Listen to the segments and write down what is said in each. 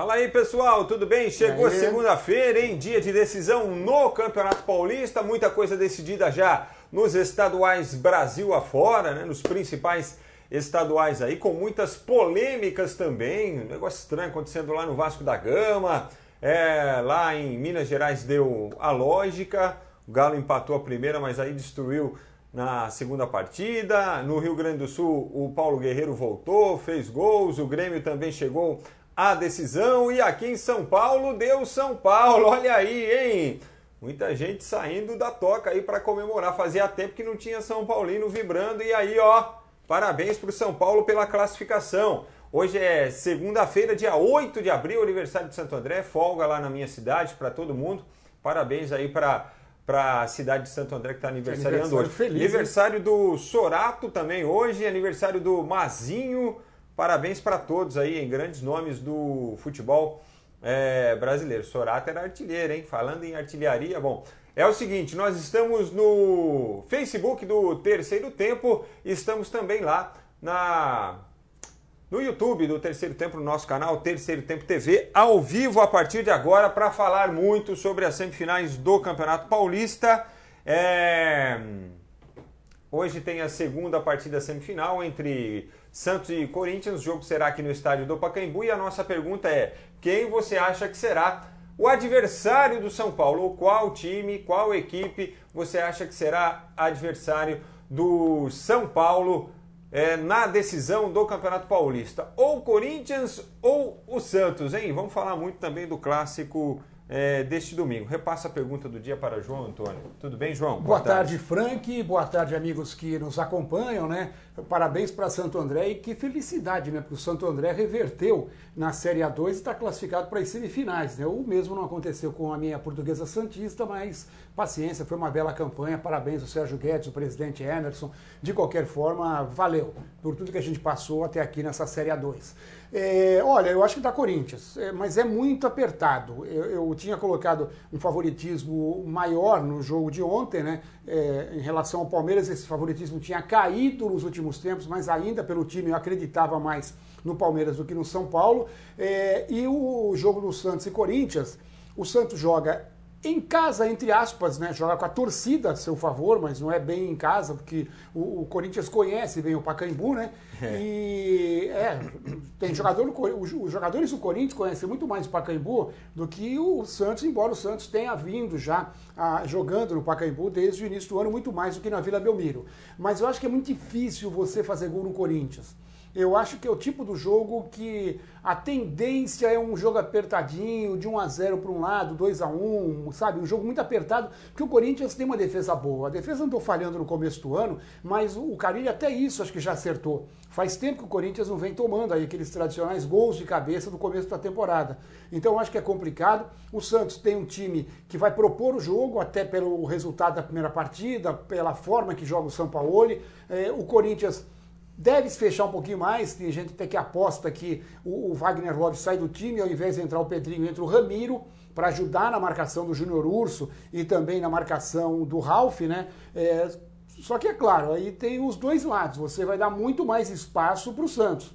Fala aí, pessoal, tudo bem? Chegou segunda-feira, hein? Dia de decisão no Campeonato Paulista, muita coisa decidida já nos estaduais Brasil afora, né? Nos principais estaduais aí, com muitas polêmicas também. Um negócio estranho acontecendo lá no Vasco da Gama. É, lá em Minas Gerais deu a lógica. O Galo empatou a primeira, mas aí destruiu na segunda partida. No Rio Grande do Sul, o Paulo Guerreiro voltou, fez gols. O Grêmio também chegou à decisão. E aqui em São Paulo, deu São Paulo. Olha aí, hein? Muita gente saindo da toca aí para comemorar. Fazia tempo que não tinha São Paulino vibrando. E aí, ó, parabéns para o São Paulo pela classificação. Hoje é segunda-feira, dia 8 de abril, aniversário de Santo André. Folga lá na minha cidade para todo mundo. Parabéns aí para para a cidade de Santo André que está aniversariando aniversário hoje. Feliz, aniversário hein? do Sorato também hoje, aniversário do Mazinho. Parabéns para todos aí, em grandes nomes do futebol é, brasileiro. Sorato era artilheiro, hein? Falando em artilharia, bom. É o seguinte, nós estamos no Facebook do Terceiro Tempo, estamos também lá na no YouTube do Terceiro Tempo, no nosso canal Terceiro Tempo TV, ao vivo a partir de agora, para falar muito sobre as semifinais do Campeonato Paulista. É... Hoje tem a segunda partida semifinal entre Santos e Corinthians. O jogo será aqui no estádio do Pacaembu. E a nossa pergunta é: quem você acha que será o adversário do São Paulo? Qual time, qual equipe você acha que será adversário do São Paulo? é, na decisão do Campeonato Paulista. Ou Corinthians ou o Santos, hein? Vamos falar muito também do clássico é, deste domingo. Repassa a pergunta do dia para João Antônio. Tudo bem, João? Boa, Boa tarde. tarde, Frank. Boa tarde, amigos que nos acompanham, né? Parabéns para Santo André e que felicidade, né? Porque o Santo André reverteu na Série A2 e está classificado para as semifinais, né? O mesmo não aconteceu com a minha portuguesa Santista, mas paciência, foi uma bela campanha. Parabéns ao Sérgio Guedes, o presidente Emerson. De qualquer forma, valeu por tudo que a gente passou até aqui nessa Série A2. É, olha, eu acho que dá Corinthians, é, mas é muito apertado. Eu, eu, tinha colocado um favoritismo maior no jogo de ontem, né? É, em relação ao Palmeiras, esse favoritismo tinha caído nos últimos tempos, mas ainda pelo time eu acreditava mais no Palmeiras do que no São Paulo. É, e o jogo do Santos e Corinthians, o Santos joga em casa, entre aspas, né? Joga com a torcida a seu favor, mas não é bem em casa, porque o, o Corinthians conhece bem o Pacaembu, né? É. E é, tem jogador, os jogadores do Corinthians conhecem muito mais o Pacaembu do que o Santos, embora o Santos tenha vindo já a, jogando no Pacaembu desde o início do ano, muito mais do que na Vila Belmiro. Mas eu acho que é muito difícil você fazer gol no Corinthians. Eu acho que é o tipo do jogo que a tendência é um jogo apertadinho, de 1 a 0 para um lado, 2 a 1, sabe? Um jogo muito apertado, porque o Corinthians tem uma defesa boa. A defesa andou falhando no começo do ano, mas o Carilli até isso acho que já acertou. Faz tempo que o Corinthians não vem tomando aí aqueles tradicionais gols de cabeça do começo da temporada. Então acho que é complicado. O Santos tem um time que vai propor o jogo, até pelo resultado da primeira partida, pela forma que joga o São Paulo. É, o Corinthians Deve se fechar um pouquinho mais, tem gente até que aposta que o, o Wagner Love sai do time, ao invés de entrar o Pedrinho, entra o Ramiro, para ajudar na marcação do Júnior Urso e também na marcação do Ralph, né? É, só que é claro, aí tem os dois lados, você vai dar muito mais espaço para o Santos.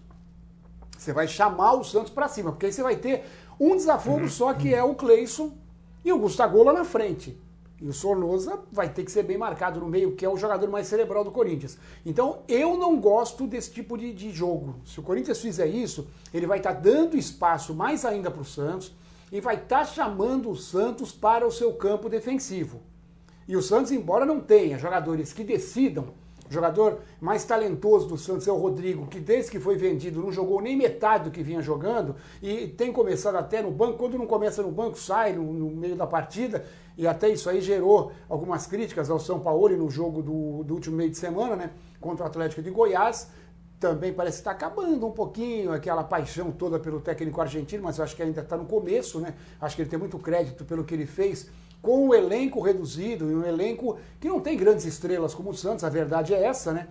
Você vai chamar o Santos para cima, porque aí você vai ter um desafogo uhum. só que é o Cleison e o Gustavo lá na frente. E o Sornosa vai ter que ser bem marcado no meio, que é o jogador mais cerebral do Corinthians. Então, eu não gosto desse tipo de, de jogo. Se o Corinthians fizer isso, ele vai estar tá dando espaço mais ainda para o Santos e vai estar tá chamando o Santos para o seu campo defensivo. E o Santos, embora não tenha jogadores que decidam, o jogador mais talentoso do Santos é o Rodrigo, que desde que foi vendido não jogou nem metade do que vinha jogando e tem começado até no banco. Quando não começa no banco, sai no, no meio da partida. E até isso aí gerou algumas críticas ao São Paulo no jogo do, do último meio de semana, né? Contra o Atlético de Goiás também parece estar acabando um pouquinho aquela paixão toda pelo técnico argentino, mas eu acho que ainda está no começo, né? Acho que ele tem muito crédito pelo que ele fez com o elenco reduzido e um elenco que não tem grandes estrelas como o Santos, a verdade é essa, né?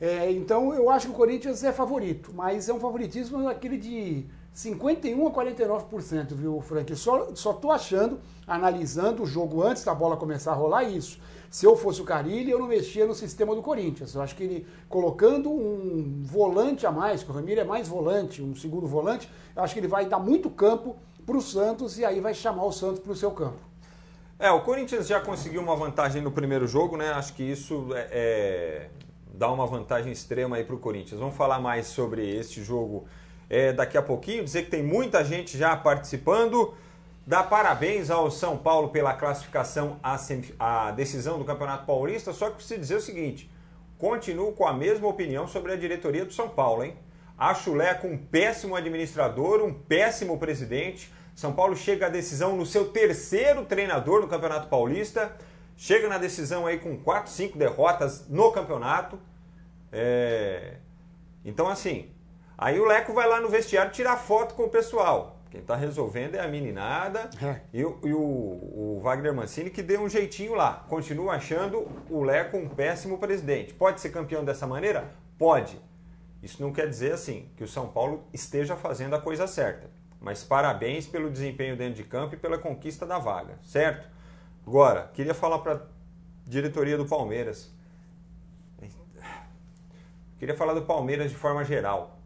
É, então eu acho que o Corinthians é favorito, mas é um favoritismo aquele de 51 a 49%, viu, Frank? Só, só tô achando, analisando o jogo antes da bola começar a rolar, isso. Se eu fosse o Carilli, eu não mexia no sistema do Corinthians. Eu acho que ele, colocando um volante a mais, que o Ramiro é mais volante, um segundo volante, eu acho que ele vai dar muito campo para o Santos e aí vai chamar o Santos para o seu campo. É, o Corinthians já conseguiu uma vantagem no primeiro jogo, né? Acho que isso é, é dá uma vantagem extrema aí para o Corinthians. Vamos falar mais sobre este jogo é, daqui a pouquinho. Dizer que tem muita gente já participando. Dar parabéns ao São Paulo pela classificação à, à decisão do Campeonato Paulista. Só que preciso dizer o seguinte: continuo com a mesma opinião sobre a diretoria do São Paulo, hein? Acho o Leco um péssimo administrador, um péssimo presidente. São Paulo chega à decisão no seu terceiro treinador no Campeonato Paulista. Chega na decisão aí com 4, 5 derrotas no campeonato. É... Então, assim, aí o Leco vai lá no vestiário tirar foto com o pessoal. Quem está resolvendo é a meninada é. e, o, e o, o, Wagner Mancini que deu um jeitinho lá. Continua achando o Leco um péssimo presidente. Pode ser campeão dessa maneira? Pode. Isso não quer dizer assim que o São Paulo esteja fazendo a coisa certa. Mas parabéns pelo desempenho dentro de campo e pela conquista da vaga, certo? Agora, queria falar para a diretoria do Palmeiras. Queria falar do Palmeiras de forma geral.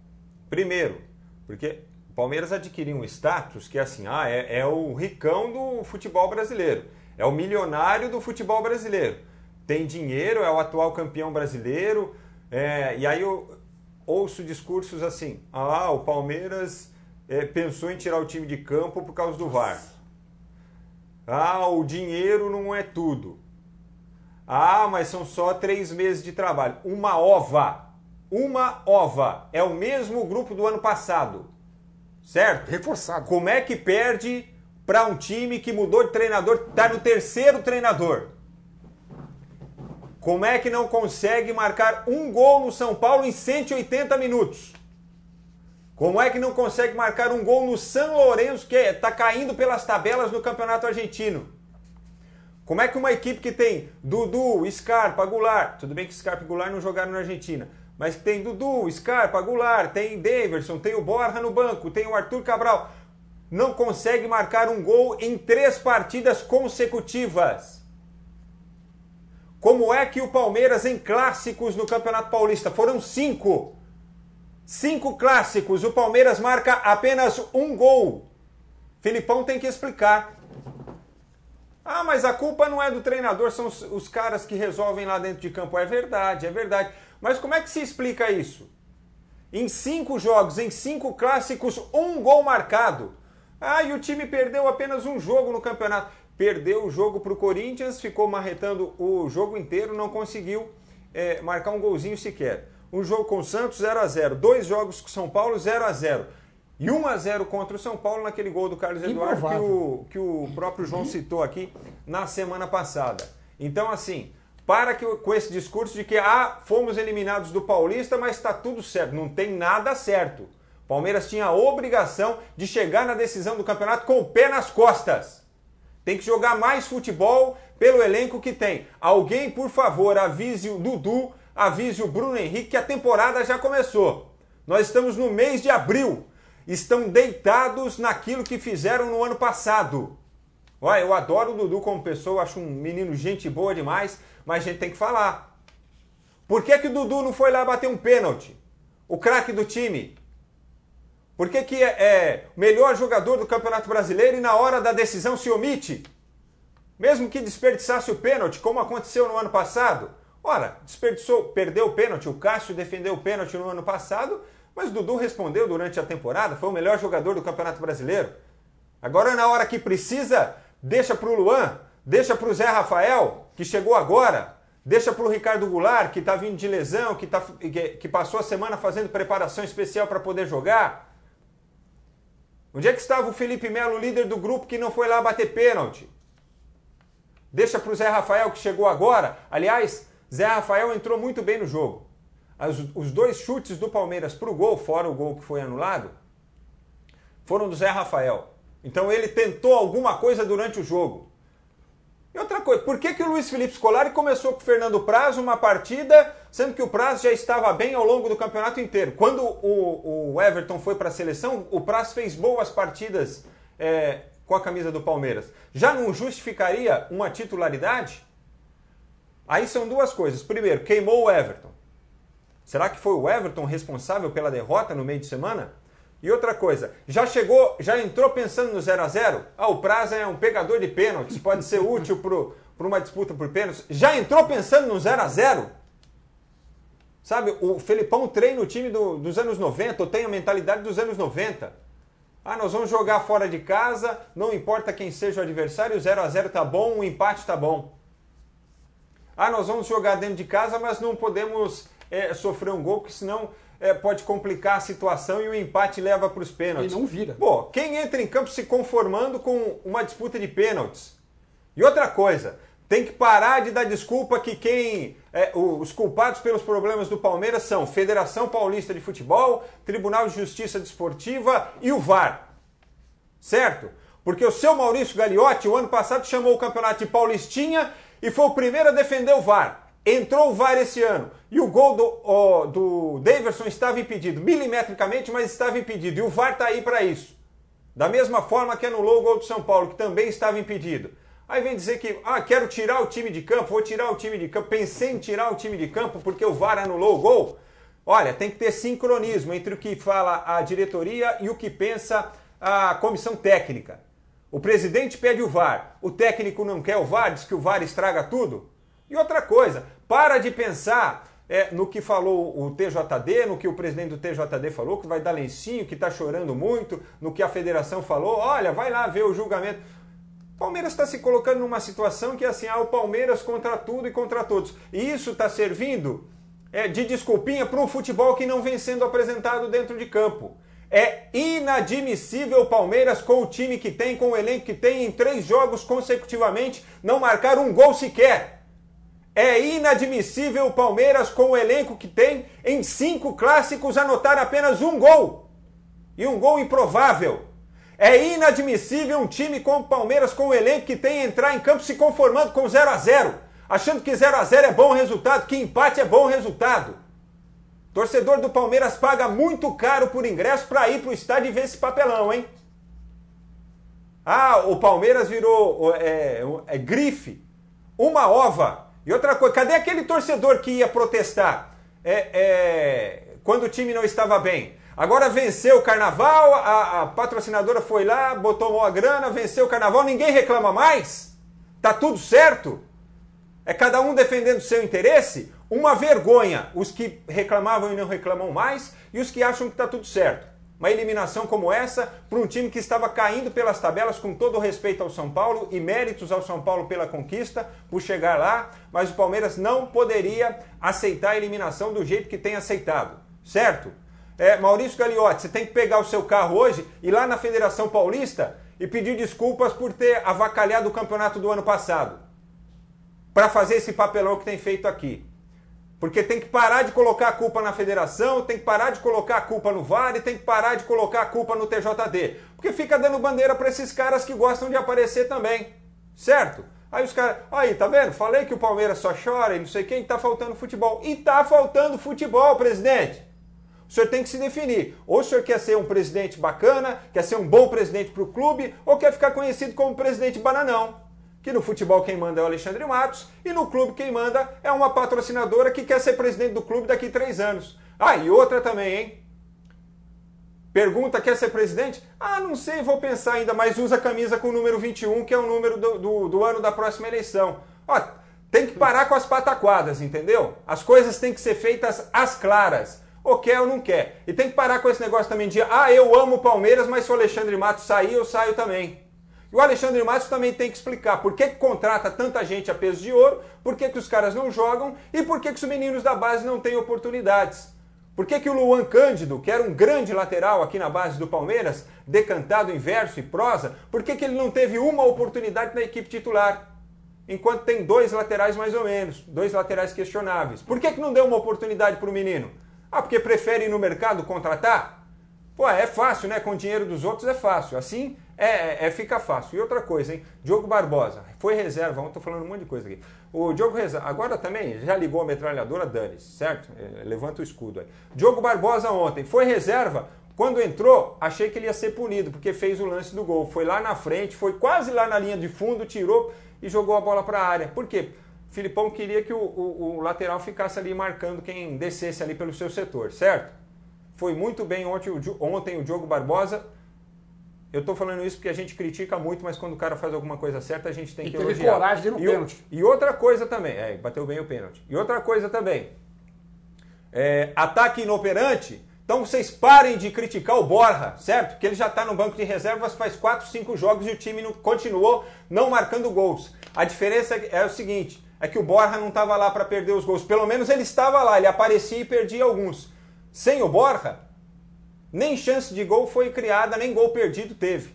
Primeiro, porque o Palmeiras adquiriu um status que é assim, ah, é, é o ricão do futebol brasileiro, é o milionário do futebol brasileiro. Tem dinheiro, é o atual campeão brasileiro. É, e aí eu ouço discursos assim: ah, o Palmeiras é, pensou em tirar o time de campo por causa do VAR. Ah, o dinheiro não é tudo. Ah, mas são só três meses de trabalho. Uma ova uma ova. É o mesmo grupo do ano passado. Certo? Reforçado. Como é que perde para um time que mudou de treinador, está no terceiro treinador? Como é que não consegue marcar um gol no São Paulo em 180 minutos? Como é que não consegue marcar um gol no São Lourenço, que está caindo pelas tabelas no Campeonato Argentino? Como é que uma equipe que tem Dudu, Scarpa, Goulart, tudo bem que Scarpa e Goulart não jogaram na Argentina, mas tem Dudu, Scarpa, Goulart, tem Daverson, tem o Borja no banco, tem o Arthur Cabral. Não consegue marcar um gol em três partidas consecutivas. Como é que o Palmeiras em clássicos no Campeonato Paulista foram cinco? Cinco clássicos, o Palmeiras marca apenas um gol. Filipão tem que explicar. Ah, mas a culpa não é do treinador, são os, os caras que resolvem lá dentro de campo. É verdade, é verdade. Mas como é que se explica isso? Em cinco jogos, em cinco clássicos, um gol marcado. Ah, e o time perdeu apenas um jogo no campeonato. Perdeu o jogo para o Corinthians, ficou marretando o jogo inteiro, não conseguiu é, marcar um golzinho sequer. Um jogo com o Santos 0 a 0 Dois jogos com o São Paulo 0 a 0 E 1 a 0 contra o São Paulo naquele gol do Carlos Eduardo que o, que o próprio João citou aqui na semana passada. Então, assim, para que, com esse discurso de que ah, fomos eliminados do Paulista, mas está tudo certo. Não tem nada certo. Palmeiras tinha a obrigação de chegar na decisão do campeonato com o pé nas costas. Tem que jogar mais futebol pelo elenco que tem. Alguém, por favor, avise o Dudu, avise o Bruno Henrique que a temporada já começou. Nós estamos no mês de abril. Estão deitados naquilo que fizeram no ano passado. Olha, eu adoro o Dudu como pessoa, acho um menino gente boa demais mas a gente tem que falar. Por que, que o Dudu não foi lá bater um pênalti? O craque do time. Por que, que é, é melhor jogador do Campeonato Brasileiro e na hora da decisão se omite? Mesmo que desperdiçasse o pênalti, como aconteceu no ano passado. Ora, desperdiçou, perdeu o pênalti, o Cássio defendeu o pênalti no ano passado, mas Dudu respondeu durante a temporada, foi o melhor jogador do Campeonato Brasileiro. Agora, na hora que precisa, deixa para o Luan, deixa para o Zé Rafael, que chegou agora, deixa para o Ricardo Goulart, que está vindo de lesão, que, tá, que passou a semana fazendo preparação especial para poder jogar. Onde é que estava o Felipe Melo, líder do grupo, que não foi lá bater pênalti? Deixa para o Zé Rafael, que chegou agora. Aliás, Zé Rafael entrou muito bem no jogo. As, os dois chutes do Palmeiras para o gol, fora o gol que foi anulado, foram do Zé Rafael. Então ele tentou alguma coisa durante o jogo. E outra coisa, por que, que o Luiz Felipe Scolari começou com o Fernando Praz uma partida, sendo que o Praz já estava bem ao longo do campeonato inteiro? Quando o, o Everton foi para a seleção, o Praz fez boas partidas é, com a camisa do Palmeiras. Já não justificaria uma titularidade? Aí são duas coisas. Primeiro, queimou o Everton. Será que foi o Everton responsável pela derrota no meio de semana? E outra coisa, já chegou, já entrou pensando no 0 a 0 Ah, o Praza é um pegador de pênaltis, pode ser útil para uma disputa por pênaltis. Já entrou pensando no 0 a 0 Sabe, o Felipão treina o time do, dos anos 90, ou tem a mentalidade dos anos 90. Ah, nós vamos jogar fora de casa, não importa quem seja o adversário, o 0 a 0 tá bom, o empate tá bom. Ah, nós vamos jogar dentro de casa, mas não podemos é, sofrer um gol, porque senão é, pode complicar a situação e o empate leva para os pênaltis. E não vira. Pô, quem entra em campo se conformando com uma disputa de pênaltis? E outra coisa, tem que parar de dar desculpa que quem. É, os culpados pelos problemas do Palmeiras são Federação Paulista de Futebol, Tribunal de Justiça Desportiva e o VAR. Certo? Porque o seu Maurício Gagliotti, o ano passado, chamou o campeonato de Paulistinha e foi o primeiro a defender o VAR. Entrou o VAR esse ano e o gol do, do Daverson estava impedido, milimetricamente, mas estava impedido. E o VAR está aí para isso. Da mesma forma que anulou o gol do São Paulo, que também estava impedido. Aí vem dizer que, ah, quero tirar o time de campo, vou tirar o time de campo. Pensei em tirar o time de campo porque o VAR anulou o gol. Olha, tem que ter sincronismo entre o que fala a diretoria e o que pensa a comissão técnica. O presidente pede o VAR, o técnico não quer o VAR, diz que o VAR estraga tudo. E outra coisa, para de pensar é, no que falou o TJD, no que o presidente do TJD falou, que vai dar lencinho, que está chorando muito, no que a federação falou. Olha, vai lá ver o julgamento. Palmeiras está se colocando numa situação que é assim, ah, o Palmeiras contra tudo e contra todos. E isso está servindo é, de desculpinha para um futebol que não vem sendo apresentado dentro de campo. É inadmissível o Palmeiras, com o time que tem, com o elenco que tem, em três jogos consecutivamente, não marcar um gol sequer. É inadmissível o Palmeiras, com o elenco que tem, em cinco clássicos, anotar apenas um gol. E um gol improvável. É inadmissível um time como o Palmeiras, com o elenco que tem, entrar em campo se conformando com 0 a 0 achando que 0 a 0 é bom resultado, que empate é bom resultado. Torcedor do Palmeiras paga muito caro por ingresso para ir para o estádio e ver esse papelão, hein? Ah, o Palmeiras virou é, é, grife, uma ova e outra coisa, cadê aquele torcedor que ia protestar é, é, quando o time não estava bem? Agora venceu o carnaval, a, a patrocinadora foi lá, botou uma grana, venceu o carnaval, ninguém reclama mais? Tá tudo certo? É cada um defendendo seu interesse? Uma vergonha, os que reclamavam e não reclamam mais, e os que acham que está tudo certo. Uma eliminação como essa para um time que estava caindo pelas tabelas, com todo o respeito ao São Paulo e méritos ao São Paulo pela conquista, por chegar lá, mas o Palmeiras não poderia aceitar a eliminação do jeito que tem aceitado, certo? É, Maurício Gagliotti, você tem que pegar o seu carro hoje e lá na Federação Paulista e pedir desculpas por ter avacalhado o campeonato do ano passado, para fazer esse papelão que tem feito aqui. Porque tem que parar de colocar a culpa na federação, tem que parar de colocar a culpa no VAR e tem que parar de colocar a culpa no TJD. Porque fica dando bandeira para esses caras que gostam de aparecer também. Certo? Aí os caras, aí, tá vendo? Falei que o Palmeiras só chora e não sei quem, tá faltando futebol. E tá faltando futebol, presidente. O senhor tem que se definir. Ou o senhor quer ser um presidente bacana, quer ser um bom presidente para o clube, ou quer ficar conhecido como presidente bananão que no futebol quem manda é o Alexandre Matos e no clube quem manda é uma patrocinadora que quer ser presidente do clube daqui a três anos. Ah, e outra também, hein? Pergunta, quer ser presidente? Ah, não sei, vou pensar ainda, mas usa a camisa com o número 21, que é o número do, do, do ano da próxima eleição. Ó, tem que parar com as pataquadas, entendeu? As coisas têm que ser feitas às claras. Ou quer ou não quer. E tem que parar com esse negócio também de, ah, eu amo o Palmeiras, mas se o Alexandre Matos sair, eu saio também. E o Alexandre Matos também tem que explicar por que, que contrata tanta gente a peso de ouro, por que, que os caras não jogam e por que, que os meninos da base não têm oportunidades. Por que, que o Luan Cândido, que era um grande lateral aqui na base do Palmeiras, decantado em verso e prosa, por que, que ele não teve uma oportunidade na equipe titular? Enquanto tem dois laterais mais ou menos, dois laterais questionáveis. Por que, que não deu uma oportunidade para o menino? Ah, porque prefere ir no mercado contratar? Pô, é fácil, né? Com o dinheiro dos outros é fácil. Assim é, é, é fica fácil. E outra coisa, hein? Diogo Barbosa, foi reserva, ontem tô falando um monte de coisa aqui. O Diogo Reserva, agora também já ligou a metralhadora, dane certo? É, levanta o escudo aí. Diogo Barbosa ontem foi reserva, quando entrou, achei que ele ia ser punido, porque fez o lance do gol. Foi lá na frente, foi quase lá na linha de fundo, tirou e jogou a bola para a área. Por quê? Filipão queria que o, o, o, lateral ficasse ali marcando quem descesse ali pelo seu setor, certo? Foi muito bem ontem, ontem o Diogo Barbosa. Eu estou falando isso porque a gente critica muito, mas quando o cara faz alguma coisa certa, a gente tem e que teve elogiar. coragem no e, pênalti. E outra coisa também, é, bateu bem o pênalti. E outra coisa também, é, ataque inoperante, então vocês parem de criticar o Borja, certo? Que ele já está no banco de reservas faz 4, 5 jogos e o time não, continuou não marcando gols. A diferença é o seguinte, é que o Borja não estava lá para perder os gols. Pelo menos ele estava lá, ele aparecia e perdia alguns. Sem o Borja, nem chance de gol foi criada, nem gol perdido teve.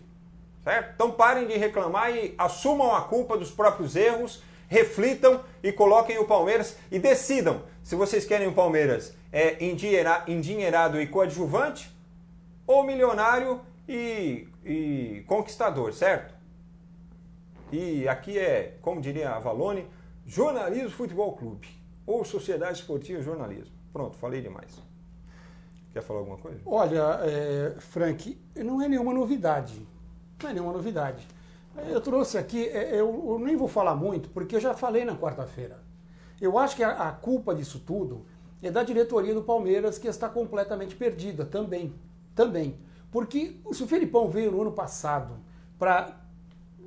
Certo? Então parem de reclamar e assumam a culpa dos próprios erros, reflitam e coloquem o Palmeiras e decidam se vocês querem o Palmeiras é, endinheirado e coadjuvante ou milionário e, e conquistador, certo? E aqui é, como diria a Valone, Jornalismo Futebol Clube ou Sociedade Esportiva Jornalismo. Pronto, falei demais. Quer falar alguma coisa? Olha, é, Frank, não é nenhuma novidade. Não é nenhuma novidade. Eu trouxe aqui, é, eu, eu nem vou falar muito, porque eu já falei na quarta-feira. Eu acho que a, a culpa disso tudo é da diretoria do Palmeiras, que está completamente perdida também. Também. Porque se o Felipão veio no ano passado para,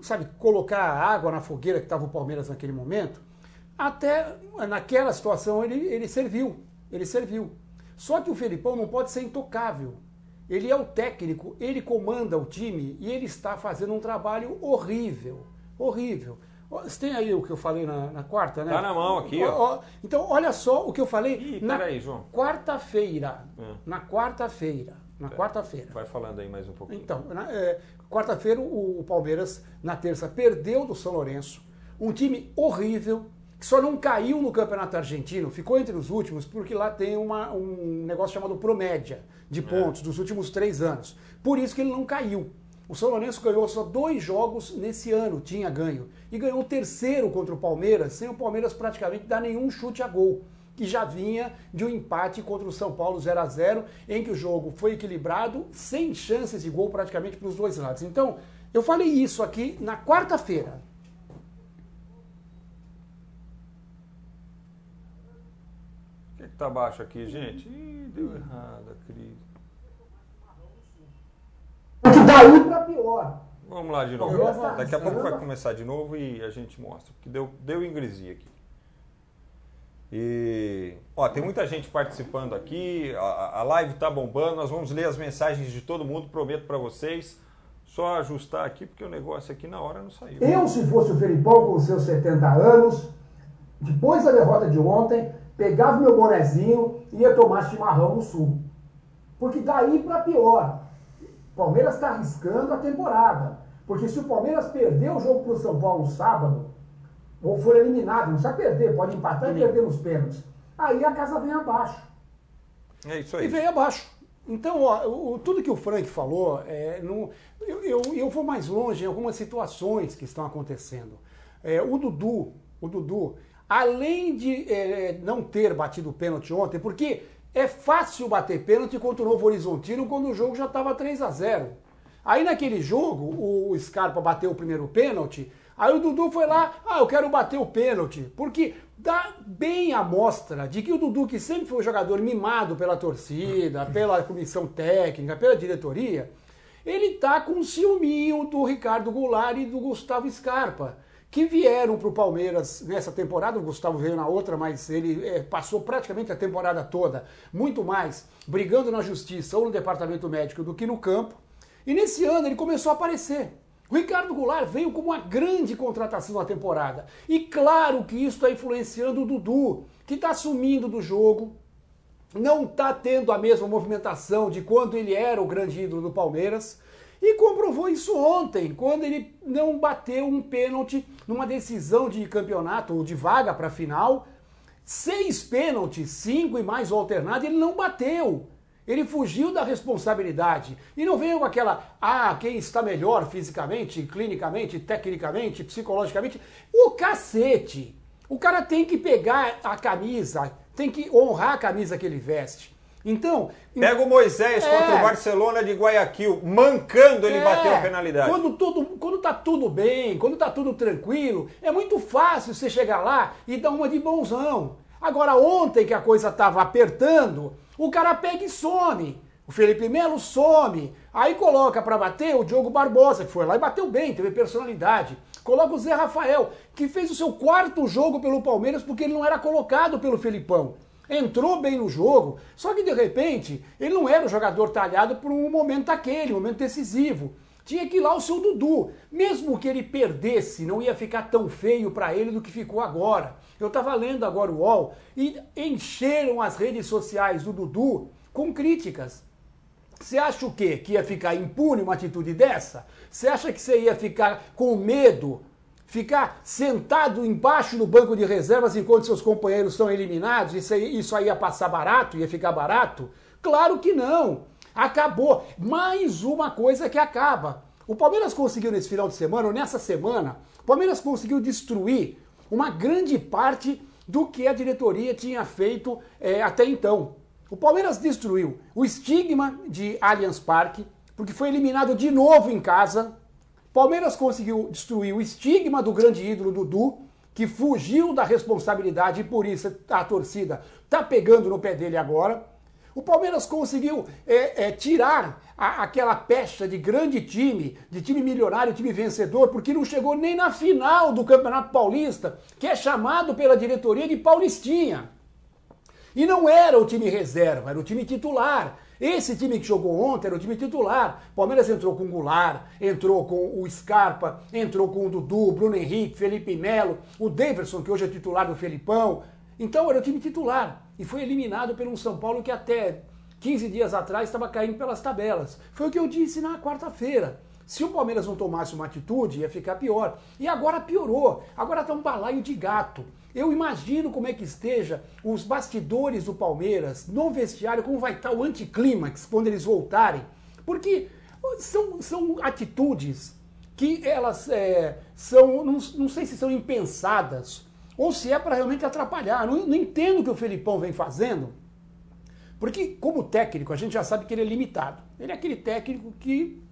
sabe, colocar água na fogueira que estava o Palmeiras naquele momento, até naquela situação ele, ele serviu, ele serviu. Só que o Felipão não pode ser intocável. Ele é o técnico, ele comanda o time e ele está fazendo um trabalho horrível, horrível. Você tem aí o que eu falei na, na quarta, né? Tá na mão aqui, ó. Então, olha só o que eu falei Ih, na quarta-feira. É. Na quarta-feira. Na é. quarta-feira. Vai falando aí mais um pouquinho. Então, é, quarta-feira o, o Palmeiras, na terça, perdeu do São Lourenço. Um time horrível, que só não caiu no Campeonato Argentino, ficou entre os últimos, porque lá tem uma, um negócio chamado promédia de é. pontos é. dos últimos três anos. Por isso que ele não caiu. O São Lourenço ganhou só dois jogos nesse ano, tinha ganho. E ganhou o terceiro contra o Palmeiras, sem o Palmeiras praticamente dar nenhum chute a gol. Que já vinha de um empate contra o São Paulo 0 a 0 em que o jogo foi equilibrado, sem chances de gol praticamente para os dois lados. Então, eu falei isso aqui na quarta-feira. Tá baixo aqui, gente? Ih, deu errado a crise. Que daí pra pior. Vamos lá de novo. Daqui a pouco vai começar de novo e a gente mostra. Porque deu, deu ingresia aqui. E ó, tem muita gente participando aqui, a, a live tá bombando, nós vamos ler as mensagens de todo mundo, prometo para vocês. Só ajustar aqui, porque o negócio aqui na hora não saiu. Eu, se fosse o Felipão com seus 70 anos, depois da derrota de ontem, pegava meu bonezinho e ia tomar chimarrão no sul. Porque daí para pior. O Palmeiras está arriscando a temporada. Porque se o Palmeiras perder o jogo para o São Paulo sábado, ou for eliminado, não precisa perder, pode empatar e perder nos pênaltis. Aí a casa vem abaixo. É isso aí. E vem abaixo. Então, ó, o, tudo que o Frank falou, é, no, eu, eu, eu, vou mais longe em algumas situações que estão acontecendo. É, o Dudu, o Dudu, além de é, não ter batido o pênalti ontem, porque é fácil bater pênalti contra o Novo Horizontino quando o jogo já estava 3 a 0 Aí naquele jogo, o Scarpa bateu o primeiro pênalti, aí o Dudu foi lá, ah, eu quero bater o pênalti, porque dá bem a mostra de que o Dudu, que sempre foi um jogador mimado pela torcida, pela comissão técnica, pela diretoria, ele tá com ciúminho do Ricardo Goulart e do Gustavo Scarpa que vieram para o Palmeiras nessa temporada. O Gustavo veio na outra, mas ele é, passou praticamente a temporada toda, muito mais, brigando na justiça ou no departamento médico do que no campo. E nesse ano ele começou a aparecer. O Ricardo Goulart veio como uma grande contratação na temporada. E claro que isso está influenciando o Dudu, que está sumindo do jogo, não está tendo a mesma movimentação de quando ele era o grande ídolo do Palmeiras. E comprovou isso ontem, quando ele não bateu um pênalti numa decisão de campeonato ou de vaga para a final. Seis pênaltis, cinco e mais alternado, ele não bateu. Ele fugiu da responsabilidade. E não veio com aquela, ah, quem está melhor fisicamente, clinicamente, tecnicamente, psicologicamente. O cacete! O cara tem que pegar a camisa, tem que honrar a camisa que ele veste. Então. Pega o Moisés é, contra o Barcelona de Guayaquil, mancando ele é, bateu a penalidade. Quando, tudo, quando tá tudo bem, quando tá tudo tranquilo, é muito fácil você chegar lá e dar uma de bonzão. Agora, ontem que a coisa tava apertando, o cara pega e some. O Felipe Melo some. Aí coloca para bater o Diogo Barbosa, que foi lá e bateu bem, teve personalidade. Coloca o Zé Rafael, que fez o seu quarto jogo pelo Palmeiras porque ele não era colocado pelo Felipão. Entrou bem no jogo, só que de repente ele não era o jogador talhado para um momento aquele, um momento decisivo. Tinha que ir lá o seu Dudu. Mesmo que ele perdesse, não ia ficar tão feio para ele do que ficou agora. Eu estava lendo agora o UOL e encheram as redes sociais do Dudu com críticas. Você acha o quê? Que ia ficar impune uma atitude dessa? Você acha que você ia ficar com medo? Ficar sentado embaixo do banco de reservas enquanto seus companheiros são eliminados? Isso aí, isso aí ia passar barato? Ia ficar barato? Claro que não! Acabou. Mais uma coisa que acaba. O Palmeiras conseguiu nesse final de semana, ou nessa semana, o Palmeiras conseguiu destruir uma grande parte do que a diretoria tinha feito é, até então. O Palmeiras destruiu o estigma de Allianz Parque, porque foi eliminado de novo em casa. Palmeiras conseguiu destruir o estigma do grande ídolo Dudu, que fugiu da responsabilidade e por isso a torcida está pegando no pé dele agora. O Palmeiras conseguiu é, é, tirar a, aquela pecha de grande time, de time milionário, time vencedor, porque não chegou nem na final do Campeonato Paulista, que é chamado pela diretoria de Paulistinha. E não era o time reserva, era o time titular. Esse time que jogou ontem era o time titular. Palmeiras entrou com o Goulart, entrou com o Scarpa, entrou com o Dudu, Bruno Henrique, Felipe Melo, o Daverson, que hoje é titular do Felipão. Então era o time titular e foi eliminado pelo São Paulo que até 15 dias atrás estava caindo pelas tabelas. Foi o que eu disse na quarta-feira. Se o Palmeiras não tomasse uma atitude, ia ficar pior. E agora piorou. Agora está um balaio de gato. Eu imagino como é que esteja os bastidores do Palmeiras no vestiário, como vai estar o anticlímax quando eles voltarem. Porque são, são atitudes que elas é, são, não, não sei se são impensadas ou se é para realmente atrapalhar. Não, não entendo o que o Felipão vem fazendo, porque como técnico a gente já sabe que ele é limitado. Ele é aquele técnico que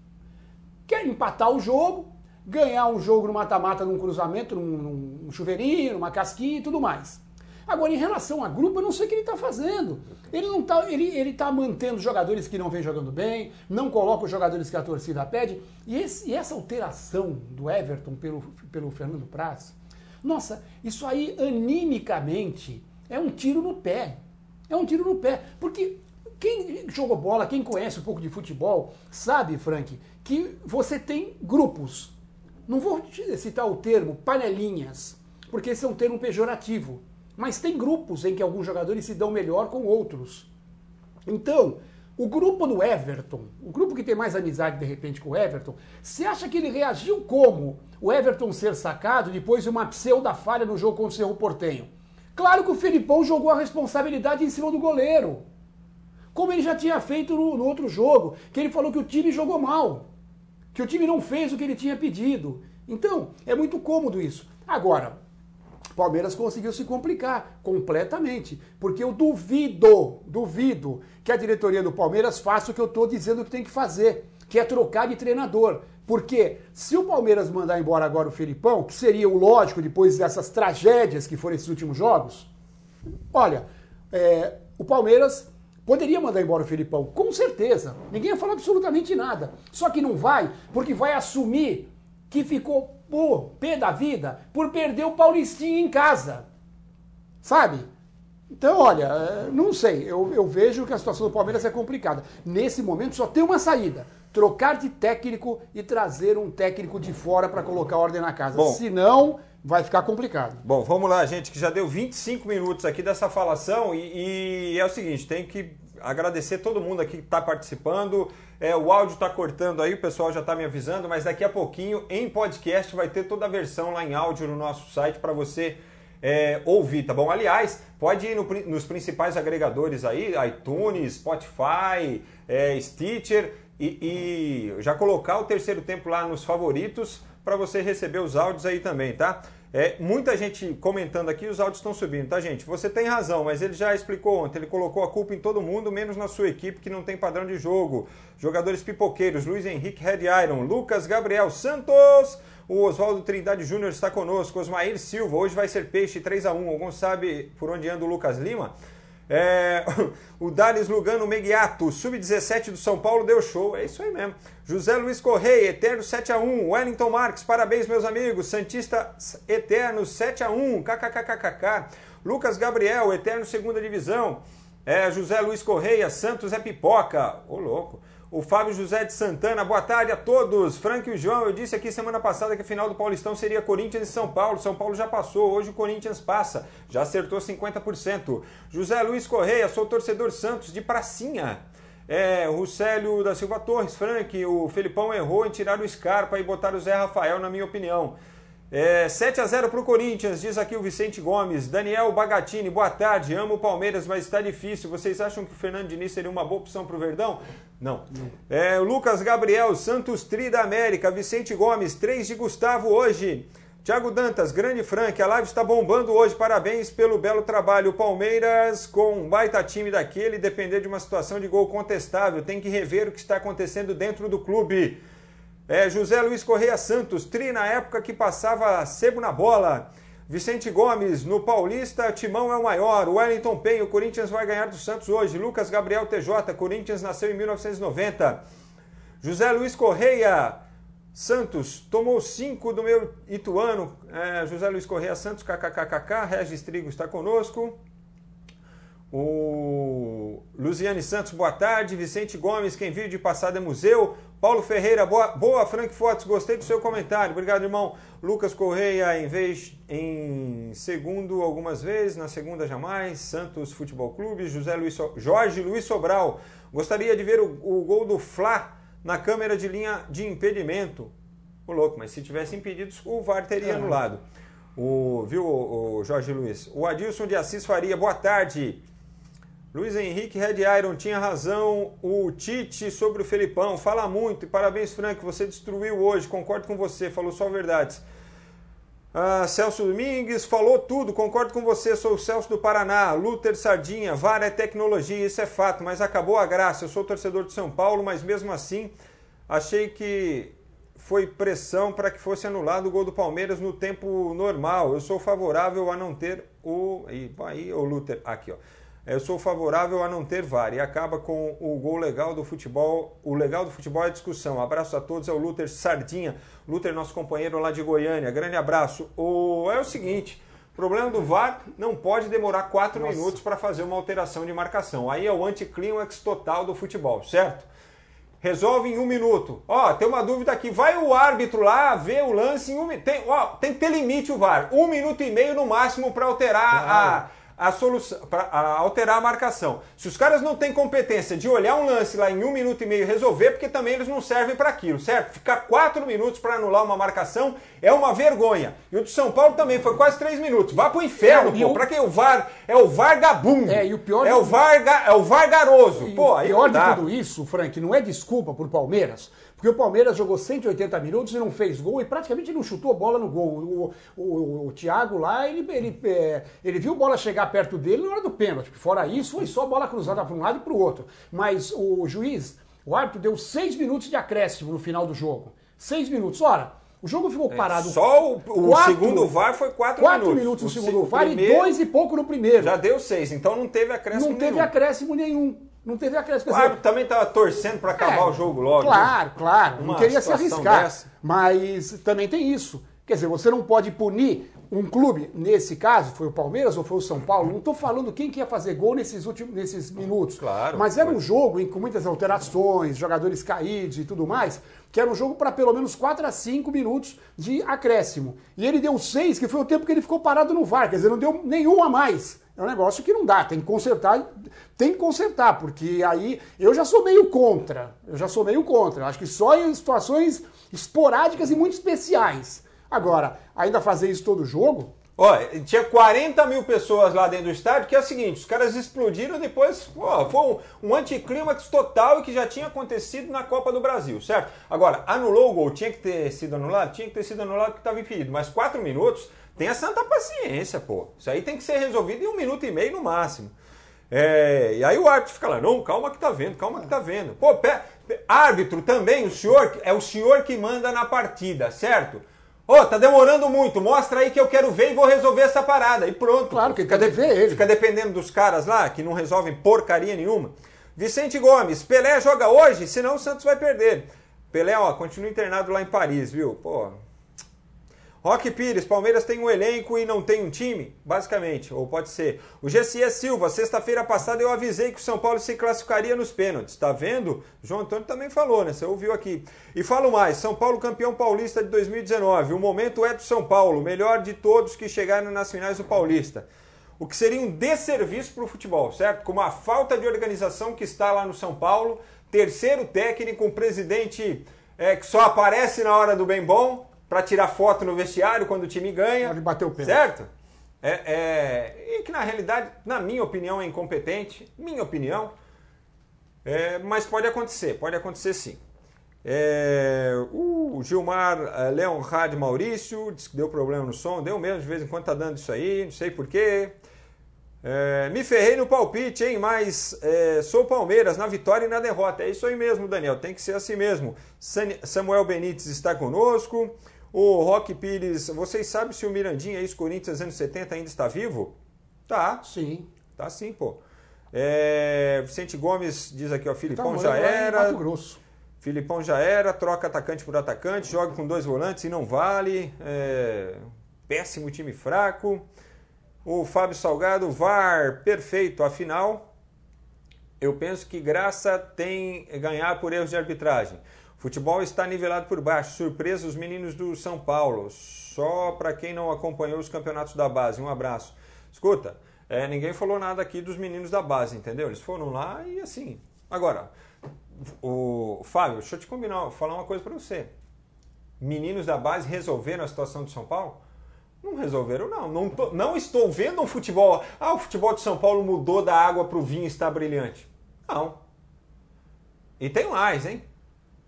quer empatar o jogo, ganhar um jogo no mata-mata, num cruzamento, num, num chuveirinho, numa casquinha e tudo mais. Agora, em relação a grupo, eu não sei o que ele está fazendo. Ele não tá, ele, ele tá mantendo jogadores que não vêm jogando bem, não coloca os jogadores que a torcida pede. E, esse, e essa alteração do Everton pelo, pelo Fernando Praz, nossa, isso aí animicamente é um tiro no pé. É um tiro no pé. Porque quem jogou bola, quem conhece um pouco de futebol, sabe, Frank, que você tem grupos. Não vou citar o termo panelinhas, porque esse é um termo pejorativo. Mas tem grupos em que alguns jogadores se dão melhor com outros. Então, o grupo do Everton, o grupo que tem mais amizade de repente com o Everton, você acha que ele reagiu como o Everton ser sacado depois de uma pseuda falha no jogo contra o Cerro Portenho? Claro que o Felipão jogou a responsabilidade em cima do goleiro. Como ele já tinha feito no, no outro jogo, que ele falou que o time jogou mal, que o time não fez o que ele tinha pedido. Então, é muito cômodo isso. Agora, Palmeiras conseguiu se complicar completamente, porque eu duvido, duvido que a diretoria do Palmeiras faça o que eu estou dizendo que tem que fazer, que é trocar de treinador. Porque se o Palmeiras mandar embora agora o Felipão, que seria o lógico depois dessas tragédias que foram esses últimos jogos, olha, é, o Palmeiras poderia mandar embora o Felipão, com certeza. Ninguém ia falar absolutamente nada. Só que não vai, porque vai assumir que ficou por pé da vida por perder o Paulistinho em casa. Sabe? Então, olha, é, não sei, eu, eu vejo que a situação do Palmeiras é complicada. Nesse momento só tem uma saída: trocar de técnico e trazer um técnico de fora para colocar ordem na casa. Bom, Senão, vai ficar complicado. Bom, vamos lá, gente, que já deu 25 minutos aqui dessa falação e, e é o seguinte: tem que agradecer todo mundo aqui que está participando. É, o áudio está cortando aí, o pessoal já está me avisando, mas daqui a pouquinho em podcast vai ter toda a versão lá em áudio no nosso site para você é, ouvir, tá bom? Aliás, pode ir no, nos principais agregadores aí, iTunes, Spotify, é, Stitcher e, e já colocar o terceiro tempo lá nos favoritos para você receber os áudios aí também, tá? É, muita gente comentando aqui, os áudios estão subindo, tá, gente? Você tem razão, mas ele já explicou ontem, ele colocou a culpa em todo mundo, menos na sua equipe que não tem padrão de jogo. Jogadores pipoqueiros, Luiz Henrique Red Iron, Lucas Gabriel Santos, o Oswaldo Trindade Júnior está conosco, Osmair Silva, hoje vai ser peixe 3 a 1 Algum sabe por onde anda o Lucas Lima? É, o Dares Lugano Meguiato, sub-17 do São Paulo, deu show. É isso aí mesmo. José Luiz Correia, Eterno 7x1. Wellington Marques, parabéns, meus amigos. Santista Eterno 7x1. KKKKK. Lucas Gabriel, Eterno segunda divisão. É, José Luiz Correia, Santos é pipoca. Ô, louco. O Fábio José de Santana, boa tarde a todos. Frank e o João, eu disse aqui semana passada que a final do Paulistão seria Corinthians e São Paulo. São Paulo já passou, hoje o Corinthians passa. Já acertou 50%. José Luiz Correia, sou torcedor Santos de Pracinha. É, o Célio da Silva Torres, Frank, o Felipão errou em tirar o Scarpa e botar o Zé Rafael, na minha opinião. É, 7 a 0 para o Corinthians, diz aqui o Vicente Gomes. Daniel Bagatini, boa tarde. Amo o Palmeiras, mas está difícil. Vocês acham que o Fernando Diniz seria uma boa opção para o Verdão? Não. É, Lucas Gabriel, Santos Tri da América. Vicente Gomes, 3 de Gustavo hoje. Tiago Dantas, grande Frank, a live está bombando hoje. Parabéns pelo belo trabalho. O Palmeiras, com um baita time daquele, depender de uma situação de gol contestável. Tem que rever o que está acontecendo dentro do clube. É, José Luiz Correia Santos, tri na época que passava sebo na bola. Vicente Gomes, no Paulista, Timão é o maior. Wellington Penho, Corinthians vai ganhar do Santos hoje. Lucas Gabriel TJ, Corinthians nasceu em 1990. José Luiz Correia Santos, tomou 5 do meu Ituano. É, José Luiz Correia Santos, kkkk. Regis Trigo está conosco. O Luziane Santos, boa tarde. Vicente Gomes, quem vive de passado é museu. Paulo Ferreira, boa, boa Frank Fotos, gostei do seu comentário. Obrigado, irmão. Lucas Correia, em vez em segundo algumas vezes, na segunda jamais. Santos Futebol Clube, José Luiz so, Jorge Luiz Sobral. Gostaria de ver o, o gol do Fla na câmera de linha de impedimento. O louco, mas se tivesse impedido, o VAR teria anulado. O, viu, o, o Jorge Luiz? O Adilson de Assis Faria, boa tarde. Luiz Henrique Red Iron tinha razão. O Tite sobre o Felipão. Fala muito. E parabéns, Frank. Você destruiu hoje. Concordo com você. Falou só verdades. Ah, Celso Domingues falou tudo. Concordo com você. Sou o Celso do Paraná. Luther Sardinha. VAR é tecnologia. Isso é fato. Mas acabou a graça. Eu sou torcedor de São Paulo. Mas mesmo assim, achei que foi pressão para que fosse anulado o gol do Palmeiras no tempo normal. Eu sou favorável a não ter o. Aí, o Luther. Aqui, ó. Eu sou favorável a não ter VAR e acaba com o gol legal do futebol. O legal do futebol é a discussão. Abraço a todos, é o Luther Sardinha. Luther, nosso companheiro lá de Goiânia. Grande abraço. O... É o seguinte. O problema do VAR não pode demorar quatro Nossa. minutos para fazer uma alteração de marcação. Aí é o anticlímax total do futebol, certo? Resolve em um minuto. Ó, tem uma dúvida aqui. Vai o árbitro lá ver o lance em um minuto. Tem, ó, tem que ter limite o VAR. Um minuto e meio no máximo para alterar claro. a a solução, para alterar a marcação. Se os caras não têm competência de olhar um lance lá em um minuto e meio e resolver, porque também eles não servem para aquilo, certo? Ficar quatro minutos para anular uma marcação é uma vergonha. E o do São Paulo também foi quase três minutos. Vá pro inferno, é, pô. O... Pra que o VAR? É o VAR gabundo. É, e o pior é, o VAR, é o VAR garoso. E pô, o pior de tudo isso, Frank, não é desculpa pro Palmeiras, porque o Palmeiras jogou 180 minutos e não fez gol e praticamente não chutou bola no gol. O, o, o, Thiago lá, ele, ele, é, ele viu a bola chegar perto dele na hora do pênalti. Fora isso, foi só bola cruzada para um lado e para o outro. Mas o juiz, o árbitro, deu seis minutos de acréscimo no final do jogo. Seis minutos. Ora, o jogo ficou é, parado. É, só o, o quatro, segundo VAR foi quatro, quatro minutos. minutos no segundo VAR primeiro, e dois e pouco no primeiro. Já deu seis, então não teve acréscimo nenhum. Não teve acréscimo nenhum. Não teve acréscimo. O árbitro também estava torcendo para acabar é, o jogo logo. Claro, claro. Não queria se arriscar. Dessa. Mas também tem isso. Quer dizer, você não pode punir um clube, nesse caso, foi o Palmeiras ou foi o São Paulo, não estou falando quem que ia fazer gol nesses últimos nesses minutos. Claro. Mas era um jogo em, com muitas alterações, jogadores caídos e tudo mais, que era um jogo para pelo menos 4 a 5 minutos de acréscimo. E ele deu 6, que foi o tempo que ele ficou parado no VAR, quer dizer, não deu nenhum a mais. É um negócio que não dá, tem que consertar, tem que consertar, porque aí eu já sou meio contra, eu já sou meio contra. Acho que só em situações esporádicas e muito especiais. Agora, ainda fazer isso todo jogo, Ó, tinha 40 mil pessoas lá dentro do estádio, que é o seguinte, os caras explodiram depois, pô, foi um, um anticlímax total que já tinha acontecido na Copa do Brasil, certo? Agora, anulou o gol, tinha que ter sido anulado? Tinha que ter sido anulado porque estava impedido, mas 4 minutos, tenha santa paciência, pô. Isso aí tem que ser resolvido em um minuto e meio no máximo. É, e aí o árbitro fica lá, não, calma que tá vendo, calma que tá vendo. Pô, pé, pé, árbitro também, o senhor, é o senhor que manda na partida, certo? Ô, oh, tá demorando muito, mostra aí que eu quero ver e vou resolver essa parada. E pronto. Claro que fica de ver ele. Fica dependendo dos caras lá, que não resolvem porcaria nenhuma. Vicente Gomes, Pelé joga hoje, senão o Santos vai perder. Pelé, ó, continua internado lá em Paris, viu? Pô, Roque Pires, Palmeiras tem um elenco e não tem um time? Basicamente, ou pode ser. O GCE Silva, sexta-feira passada eu avisei que o São Paulo se classificaria nos pênaltis. Tá vendo? João Antônio também falou, né? Você ouviu aqui. E falo mais: São Paulo campeão paulista de 2019. O momento é do São Paulo, melhor de todos que chegaram nas finais do Paulista. O que seria um desserviço para o futebol, certo? Com uma falta de organização que está lá no São Paulo. Terceiro técnico, um presidente é, que só aparece na hora do bem bom para tirar foto no vestiário quando o time ganha. Pode bater o pé. Certo? É, é, e que na realidade, na minha opinião, é incompetente. Minha opinião. É, mas pode acontecer, pode acontecer sim. É, o Gilmar é, Leonhard Maurício disse que deu problema no som, deu mesmo, de vez em quando tá dando isso aí, não sei porquê. É, me ferrei no palpite, hein? Mas é, sou Palmeiras na vitória e na derrota. É isso aí mesmo, Daniel. Tem que ser assim mesmo. Samuel Benítez está conosco. O Roque Pires, vocês sabem se o Mirandinha, ex-Corinthians anos 70, ainda está vivo? Tá. Sim. Tá sim, pô. É, Vicente Gomes diz aqui, ó, Filipão tá, já era. Grosso. Filipão já era, troca atacante por atacante, joga com dois volantes e não vale. É, péssimo time fraco. O Fábio Salgado, VAR, perfeito. Afinal, eu penso que Graça tem ganhar por erros de arbitragem. Futebol está nivelado por baixo. Surpresa os meninos do São Paulo. Só para quem não acompanhou os campeonatos da base. Um abraço. Escuta, é, ninguém falou nada aqui dos meninos da base, entendeu? Eles foram lá e assim. Agora, o Fábio, deixa eu te combinar, falar uma coisa para você. Meninos da base resolveram a situação do São Paulo? Não resolveram, não. Não, tô, não estou vendo um futebol. Ah, o futebol de São Paulo mudou da água para o vinho e está brilhante. Não. E tem mais, hein?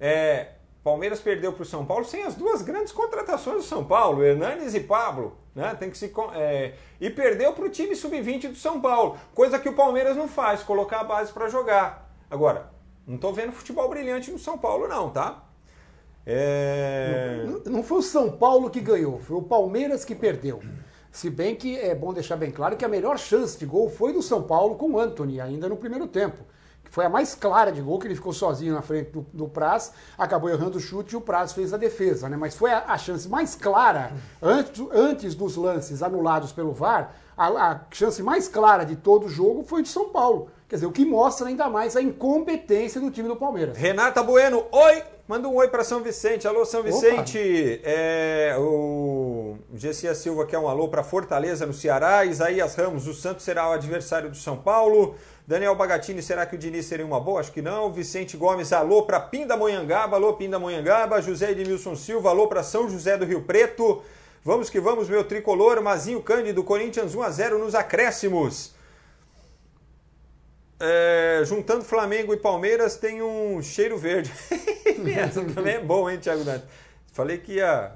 É, Palmeiras perdeu para o São Paulo sem as duas grandes contratações do São Paulo, Hernanes e Pablo. Né? Tem que se, é, e perdeu para o time sub-20 do São Paulo, coisa que o Palmeiras não faz, colocar a base para jogar. Agora, não estou vendo futebol brilhante no São Paulo, não, tá? É... Não, não foi o São Paulo que ganhou, foi o Palmeiras que perdeu. Se bem que é bom deixar bem claro que a melhor chance de gol foi do São Paulo com o Anthony, ainda no primeiro tempo foi a mais clara de gol, que ele ficou sozinho na frente do, do Praz, acabou errando o chute e o Praz fez a defesa, né? Mas foi a, a chance mais clara, antes, antes dos lances anulados pelo VAR, a, a, chance mais clara de todo o jogo foi de São Paulo. Quer dizer, o que mostra ainda mais a incompetência do time do Palmeiras. Renata Bueno, oi! Manda um oi para São Vicente. Alô, São Vicente. É, o Gessia Silva quer um alô para Fortaleza, no Ceará. Isaías Ramos, o Santos será o adversário do São Paulo. Daniel Bagatini, será que o Diniz seria uma boa? Acho que não. Vicente Gomes, alô para Pindamonhangaba, alô Pindamonhangaba. José Edmilson Silva, alô para São José do Rio Preto. Vamos que vamos, meu tricolor. Mazinho Cândido, Corinthians 1 a 0 nos acréscimos. É, juntando Flamengo e Palmeiras tem um cheiro verde. Essa também é bom, hein, Thiago Dante? Falei que ia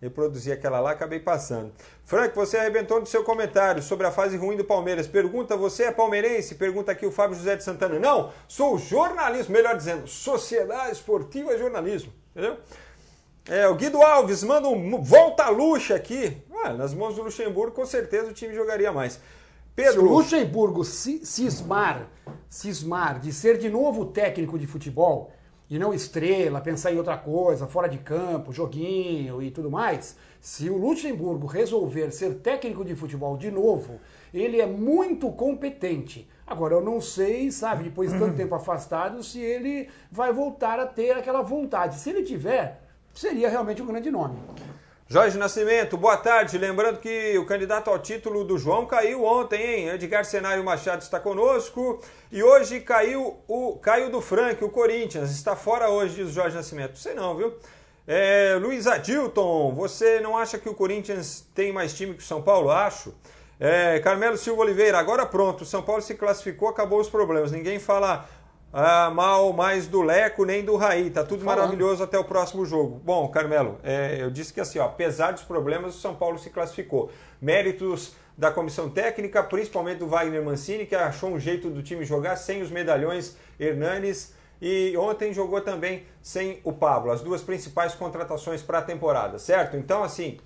reproduzir aquela lá, acabei passando. Frank, você arrebentou no seu comentário sobre a fase ruim do Palmeiras. Pergunta, você é palmeirense? Pergunta aqui o Fábio José de Santana. Não, sou jornalismo, melhor dizendo, Sociedade Esportiva Jornalismo. Entendeu? É, o Guido Alves manda um volta luxa aqui. Ah, nas mãos do Luxemburgo, com certeza o time jogaria mais. Pedro. Se o Luxemburgo cismar, cismar de ser de novo técnico de futebol e não estrela, pensar em outra coisa, fora de campo, joguinho e tudo mais, se o Luxemburgo resolver ser técnico de futebol de novo, ele é muito competente. Agora, eu não sei, sabe, depois de tanto tempo afastado, se ele vai voltar a ter aquela vontade. Se ele tiver, seria realmente um grande nome. Jorge Nascimento, boa tarde. Lembrando que o candidato ao título do João caiu ontem, hein? Edgar Cenário Machado está conosco. E hoje caiu o Caio do Frank, o Corinthians. Está fora hoje, diz o Jorge Nascimento. Sei não, viu? É, Luiz Adilton, você não acha que o Corinthians tem mais time que o São Paulo? Acho. É, Carmelo Silva Oliveira, agora pronto, o São Paulo se classificou, acabou os problemas. Ninguém fala ah, mal mais do Leco nem do Raí. Tá tudo Falando. maravilhoso até o próximo jogo. Bom, Carmelo, é, eu disse que assim, ó, apesar dos problemas, o São Paulo se classificou. Méritos da comissão técnica, principalmente do Wagner Mancini, que achou um jeito do time jogar sem os medalhões Hernanes. E ontem jogou também sem o Pablo, as duas principais contratações para a temporada, certo? Então, assim,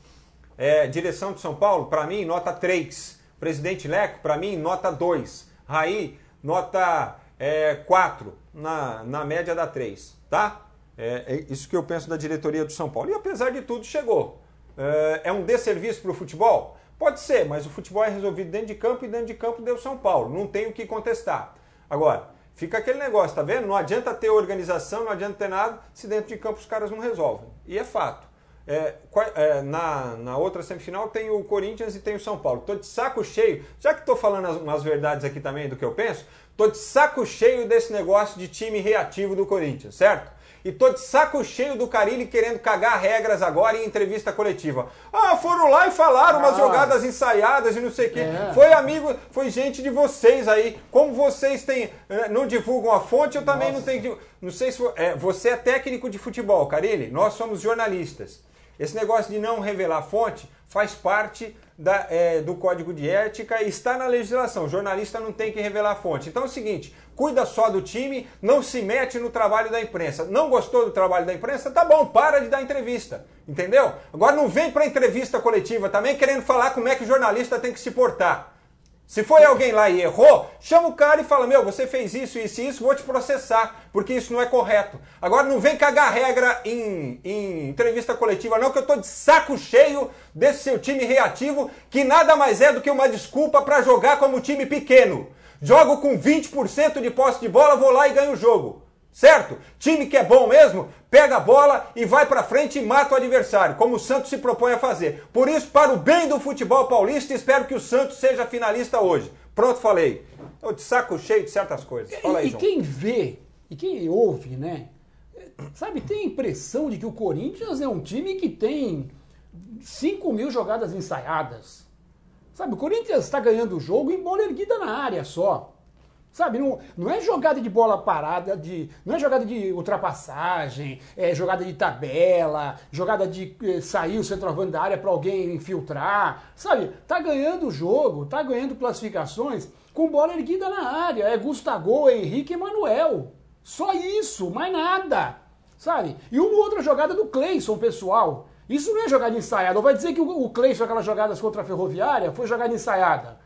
é, direção de São Paulo, para mim, nota 3. Presidente Leco, para mim, nota 2. Raí, nota é, 4, na, na média da 3, tá? É, é, isso que eu penso da diretoria do São Paulo. E apesar de tudo, chegou. É, é um desserviço para o futebol? Pode ser, mas o futebol é resolvido dentro de campo e dentro de campo deu São Paulo. Não tem o que contestar. Agora, fica aquele negócio, tá vendo? Não adianta ter organização, não adianta ter nada se dentro de campo os caras não resolvem. E é fato. É, é, na, na outra semifinal tem o Corinthians e tem o São Paulo. Tô de saco cheio, já que estou falando as, umas verdades aqui também do que eu penso, tô de saco cheio desse negócio de time reativo do Corinthians, certo? E tô de saco cheio do Carilli querendo cagar regras agora em entrevista coletiva. Ah, foram lá e falaram ah. umas jogadas ensaiadas e não sei o quê. É. Foi amigo, foi gente de vocês aí. Como vocês têm, eh, não divulgam a fonte, eu também Nossa. não tenho. Não sei se é, você é técnico de futebol, Carilli. Nós somos jornalistas. Esse negócio de não revelar fonte faz parte da, é, do código de ética está na legislação. O jornalista não tem que revelar fonte. Então é o seguinte: cuida só do time, não se mete no trabalho da imprensa. Não gostou do trabalho da imprensa? Tá bom, para de dar entrevista. Entendeu? Agora não vem para entrevista coletiva também querendo falar como é que o jornalista tem que se portar. Se foi alguém lá e errou, chama o cara e fala: Meu, você fez isso, isso e isso, vou te processar, porque isso não é correto. Agora não vem cagar regra em, em entrevista coletiva, não, que eu tô de saco cheio desse seu time reativo, que nada mais é do que uma desculpa para jogar como time pequeno. Jogo com 20% de posse de bola, vou lá e ganho o jogo. Certo? Time que é bom mesmo, pega a bola e vai para frente e mata o adversário, como o Santos se propõe a fazer. Por isso, para o bem do futebol paulista, espero que o Santos seja finalista hoje. Pronto, falei. Estou de saco cheio de certas coisas. Fala aí, e. E quem vê, e quem ouve, né? Sabe, tem a impressão de que o Corinthians é um time que tem 5 mil jogadas ensaiadas. Sabe, o Corinthians está ganhando o jogo em bola erguida na área só. Sabe, não, não é jogada de bola parada, de, não é jogada de ultrapassagem, é jogada de tabela, jogada de eh, sair o centroavante da área para alguém infiltrar. Sabe, tá ganhando o jogo, tá ganhando classificações com bola erguida na área. É Gustavo, Henrique e Manuel. Só isso, mais nada. Sabe? E uma outra jogada do Cleison, pessoal. Isso não é jogada ensaiada. Ou vai dizer que o Cleison, aquelas jogadas contra a Ferroviária, foi jogada ensaiada?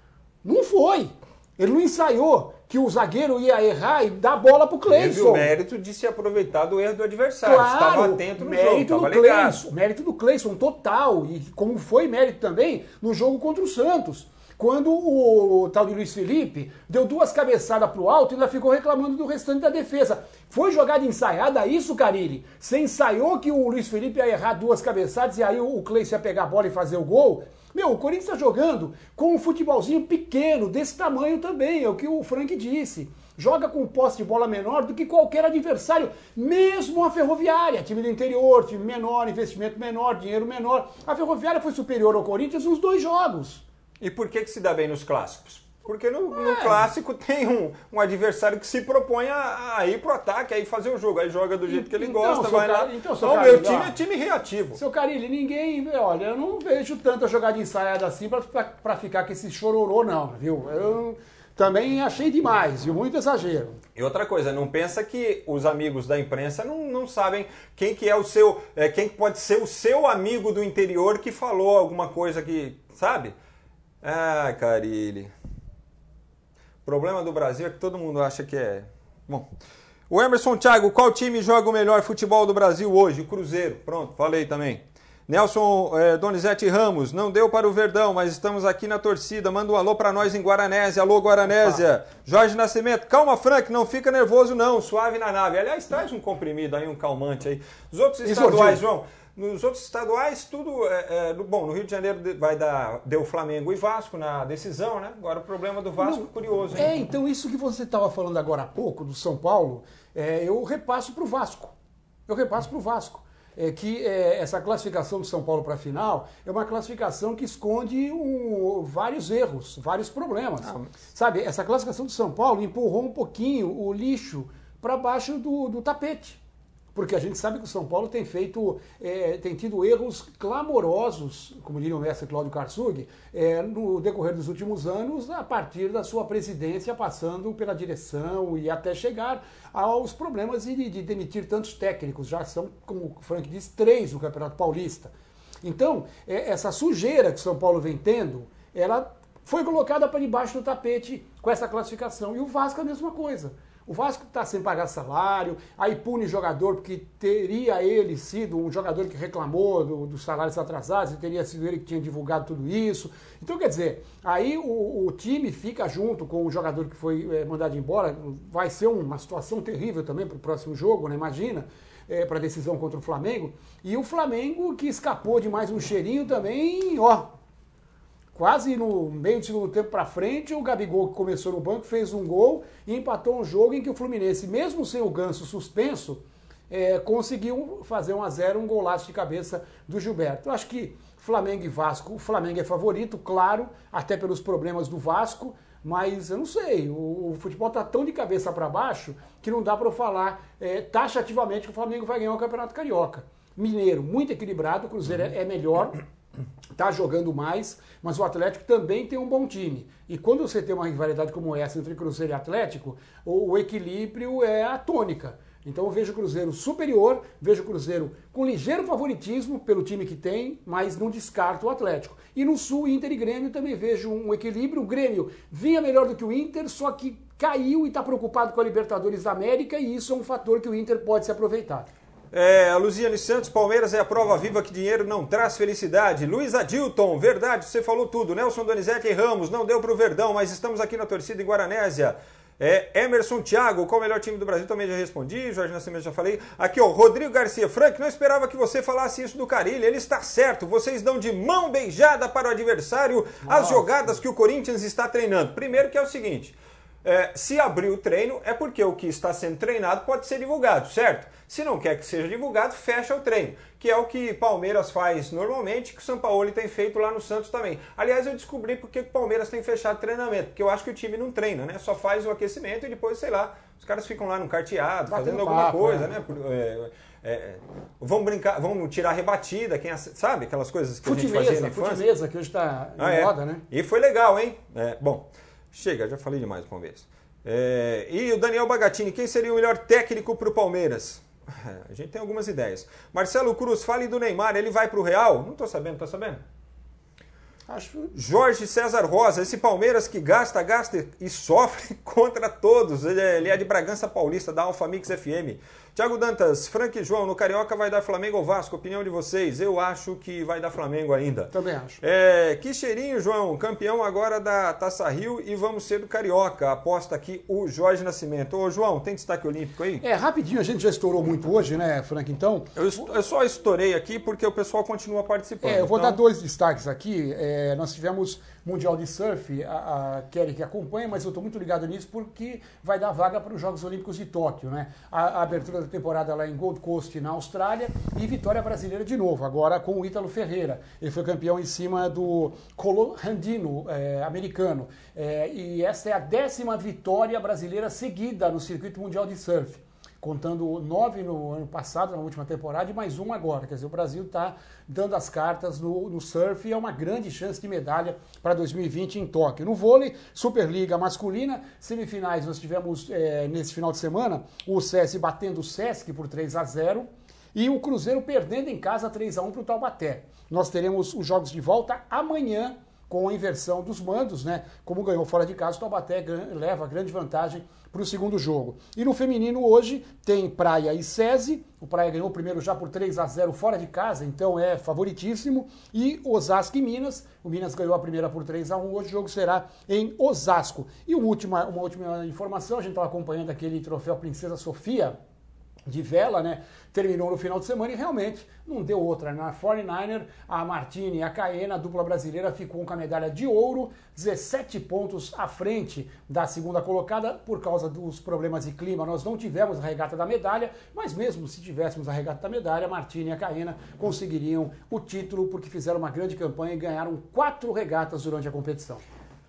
Não foi. Ele não ensaiou que o zagueiro ia errar e dar a bola pro Cleison. Teve o mérito de se aproveitar do erro do adversário. Claro, estava atento no mérito jogo, do Cleison, mérito do Cleison total e como foi mérito também no jogo contra o Santos. Quando o, o tal de Luiz Felipe deu duas cabeçadas pro alto e ainda ficou reclamando do restante da defesa. Foi jogada ensaiada isso, Carilli? Você ensaiou que o Luiz Felipe ia errar duas cabeçadas e aí o Cleison ia pegar a bola e fazer o gol? Meu, o Corinthians está jogando com um futebolzinho pequeno, desse tamanho também, é o que o Frank disse. Joga com posse de bola menor do que qualquer adversário, mesmo a Ferroviária, time do interior, time menor, investimento menor, dinheiro menor. A Ferroviária foi superior ao Corinthians nos dois jogos. E por que, que se dá bem nos clássicos? Porque no, é. no, clássico tem um, um, adversário que se propõe a, a ir pro ataque, aí fazer o jogo. Aí joga do jeito que ele então, gosta, vai lá. Então, então Carilli, meu time é time reativo. Seu Carilli, ninguém. Olha, eu não vejo tanta jogada ensaiada assim para ficar com esse chororô, não, viu? Eu também achei demais, viu? Muito exagero. E outra coisa, não pensa que os amigos da imprensa não, não sabem quem que é o seu. É, quem pode ser o seu amigo do interior que falou alguma coisa que. Sabe? Ah, Carilli. O problema do Brasil é que todo mundo acha que é. Bom. O Emerson Thiago, qual time joga o melhor futebol do Brasil hoje? O Cruzeiro. Pronto, falei também. Nelson é, Donizete Ramos, não deu para o Verdão, mas estamos aqui na torcida. Manda um alô para nós em Guaranésia. Alô, Guaranésia. Jorge Nascimento, calma, Frank, não fica nervoso não, suave na nave. Aliás, traz um comprimido aí, um calmante aí. Os outros estaduais, João, nos outros estaduais, tudo. É, é, bom, no Rio de Janeiro vai dar. Deu Flamengo e Vasco na decisão, né? Agora o problema do Vasco Não, curioso, hein? É, então isso que você estava falando agora há pouco, do São Paulo, é, eu repasso para o Vasco. Eu repasso para o Vasco. é que é, essa classificação do São Paulo para a final é uma classificação que esconde um, vários erros, vários problemas. Ah, mas... Sabe, essa classificação do São Paulo empurrou um pouquinho o lixo para baixo do, do tapete porque a gente sabe que o São Paulo tem feito, é, tem tido erros clamorosos, como diria o mestre Cláudio Karsug, é, no decorrer dos últimos anos, a partir da sua presidência, passando pela direção e até chegar aos problemas de, de demitir tantos técnicos. Já são, como o Frank diz, três no Campeonato Paulista. Então, é, essa sujeira que o São Paulo vem tendo, ela foi colocada para debaixo do tapete com essa classificação. E o Vasco a mesma coisa. O Vasco está sem pagar salário, aí pune jogador porque teria ele sido um jogador que reclamou dos do salários atrasados e teria sido ele que tinha divulgado tudo isso. Então, quer dizer, aí o, o time fica junto com o jogador que foi é, mandado embora. Vai ser uma situação terrível também para o próximo jogo, né? Imagina. É, para a decisão contra o Flamengo. E o Flamengo que escapou de mais um cheirinho também, ó, Quase no meio do segundo tempo para frente, o Gabigol, que começou no banco, fez um gol e empatou um jogo em que o Fluminense, mesmo sem o ganso suspenso, é, conseguiu fazer 1 a 0 um golaço de cabeça do Gilberto. Eu acho que Flamengo e Vasco, o Flamengo é favorito, claro, até pelos problemas do Vasco, mas eu não sei, o, o futebol está tão de cabeça para baixo que não dá para eu falar é, taxativamente que o Flamengo vai ganhar o Campeonato Carioca. Mineiro, muito equilibrado, o Cruzeiro é, é melhor, está jogando mais, mas o Atlético também tem um bom time. E quando você tem uma rivalidade como essa entre Cruzeiro e Atlético, o, equilíbrio é a tônica. Então eu vejo o Cruzeiro superior, vejo o Cruzeiro com ligeiro favoritismo pelo time que tem, mas não descarto o Atlético. E no Sul, Inter e Grêmio também vejo um equilíbrio. O Grêmio vinha melhor do que o Inter, só que caiu e está preocupado com a Libertadores da América, e isso é um fator que o Inter pode se aproveitar. É, a Luziane Santos, Palmeiras é a prova viva que dinheiro não traz felicidade. Luiz Adilton, verdade, você falou tudo. Nelson Donizete e Ramos, não deu pro Verdão, mas estamos aqui na torcida em Guaranésia. É, Emerson Thiago, qual o melhor time do Brasil? Também já respondi, Jorge Nascimento já falei. Aqui, ó, Rodrigo Garcia. Frank, não esperava que você falasse isso do Carilho. Ele está certo. Vocês dão de mão beijada para o adversário Nossa. as jogadas que o Corinthians está treinando. Primeiro que é o seguinte. É, se abrir o treino é porque o que está sendo treinado pode ser divulgado, certo? Se não quer que seja divulgado, fecha o treino, que é o que Palmeiras faz normalmente, que o São Paulo tem feito lá no Santos também. Aliás, eu descobri porque o Palmeiras tem fechado treinamento, porque eu acho que o time não treina, né? Só faz o aquecimento e depois, sei lá, os caras ficam lá no carteado, Batendo fazendo alguma papo, coisa, é. né? É, é, vamos brincar, vamos tirar rebatida, quem sabe aquelas coisas que fute a gente fazia na infância. Fute que hoje está em ah, é. moda, né? E foi legal, hein? É, bom, chega, já falei demais do Palmeiras. É, e o Daniel Bagatini, quem seria o melhor técnico para o Palmeiras? A gente tem algumas ideias. Marcelo Cruz, fale do Neymar, ele vai para o Real? Não estou sabendo, tá sabendo? Acho. Jorge César Rosa, esse Palmeiras que gasta, gasta e sofre contra todos. Ele é, ele é de Bragança Paulista, da Alfa Mix FM. Tiago Dantas, Frank e João, no Carioca vai dar Flamengo ou Vasco? Opinião de vocês? Eu acho que vai dar Flamengo ainda. Também acho. É, que cheirinho, João. Campeão agora da Taça Rio e vamos ser do Carioca. Aposta aqui o Jorge Nascimento. Ô, João, tem destaque olímpico aí? É, rapidinho, a gente já estourou muito hoje, né, Frank? Então. Eu, eu só estourei aqui porque o pessoal continua participando. É, eu vou então... dar dois destaques aqui. É, nós tivemos Mundial de Surf, a, a Kelly que acompanha, mas eu estou muito ligado nisso porque vai dar vaga para os Jogos Olímpicos de Tóquio, né? A, a, abertura da temporada lá em Gold Coast, na Austrália, e vitória brasileira de novo, agora com o Ítalo Ferreira. Ele foi campeão em cima do Colo Randino, é, americano. É, e essa é a décima vitória brasileira seguida no circuito mundial de surf contando nove no ano passado, na última temporada, e mais um agora. Quer dizer, o Brasil está dando as cartas no, no, surf e é uma grande chance de medalha para 2020 em Tóquio. No vôlei, Superliga masculina, semifinais nós tivemos é, nesse final de semana o SESI batendo o Sesc por 3 a 0 e o Cruzeiro perdendo em casa 3 a 1 para o Taubaté. Nós teremos os jogos de volta amanhã com a inversão dos mandos, né? Como ganhou fora de casa, o Taubaté leva grande vantagem para o segundo jogo. E no feminino hoje tem Praia e SESI. O Praia ganhou o primeiro já por 3 a 0 fora de casa, então é favoritíssimo. E Osasco e Minas. O Minas ganhou a primeira por 3 a 1 Hoje o jogo será em Osasco. E uma última, uma última informação: a gente estava acompanhando aquele troféu Princesa Sofia de vela, né? Terminou no final de semana e realmente não deu outra. Na 49er, a Martini e a Caena, a dupla brasileira, ficou com a medalha de ouro, 17 pontos à frente da segunda colocada por causa dos problemas de clima. Nós não tivemos a regata da medalha, mas mesmo se tivéssemos a regata da medalha, a Martini e a Caena conseguiriam o título porque fizeram uma grande campanha e ganharam quatro regatas durante a competição.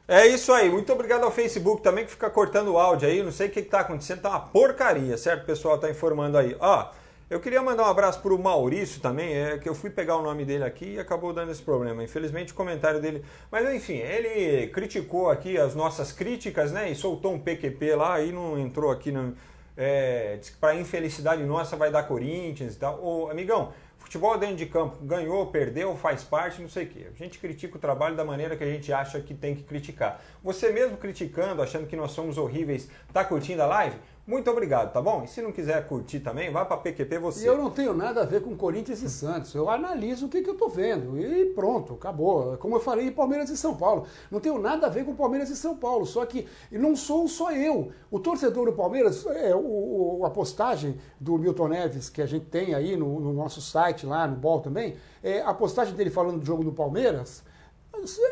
É isso aí. Muito obrigado ao Facebook também que fica cortando o áudio aí. Não sei o que está acontecendo, tá uma porcaria, certo? O pessoal tá informando aí. Ó, eu queria mandar um abraço para o Maurício também, é que eu fui pegar o nome dele aqui e acabou dando esse problema. Infelizmente o comentário dele. Mas enfim, ele criticou aqui as nossas críticas, né? E soltou um PQP lá e não entrou aqui no. É, para infelicidade nossa vai dar Corinthians e tal. Ô, amigão, Futebol dentro de campo, ganhou, perdeu, faz parte, não sei o quê. A gente critica o trabalho da maneira que a gente acha que tem que criticar. Você mesmo criticando, achando que nós somos horríveis, tá curtindo a live? Muito obrigado, tá bom? E se não quiser curtir também, vá para PQP você. E eu não tenho nada a ver com Corinthians e Santos. Eu analiso o que, que eu tô vendo e pronto, acabou. Como eu falei, Palmeiras e São Paulo. Não tenho nada a ver com Palmeiras e São Paulo. Só que não sou só eu. O torcedor do Palmeiras, é, o, o a postagem do Milton Neves que a gente tem aí no, no nosso site lá no Ball também, é, a postagem dele falando do jogo do Palmeiras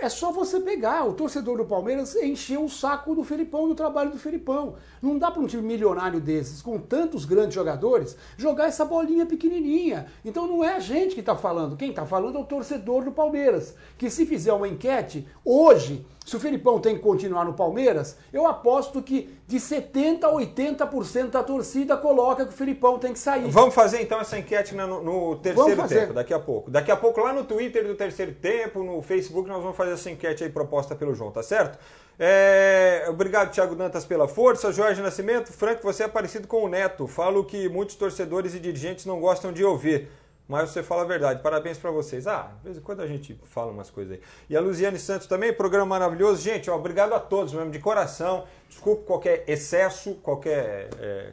é só você pegar. O torcedor do Palmeiras encheu o saco do Felipão do trabalho do Felipão. Não dá para um time milionário desses, com tantos grandes jogadores, jogar essa bolinha pequenininha. Então não é a gente que está falando. Quem está falando é o torcedor do Palmeiras. Que se fizer uma enquete, hoje, se o Felipão tem que continuar no Palmeiras, eu aposto que de 70% a 80% da torcida coloca que o Felipão tem que sair. Vamos fazer então essa enquete no, no terceiro tempo, daqui a pouco. Daqui a pouco lá no Twitter do terceiro tempo, no Facebook, nós vamos fazer essa enquete aí proposta pelo João, tá certo? É... Obrigado, Thiago Dantas, pela força. Jorge Nascimento, Frank, você é parecido com o Neto. Falo que muitos torcedores e dirigentes não gostam de ouvir mas você fala a verdade. Parabéns para vocês. Ah, de vez em quando a gente fala umas coisas aí. E a Luziane Santos também, programa maravilhoso. Gente, ó, obrigado a todos mesmo, de coração. Desculpe qualquer excesso, qualquer. É,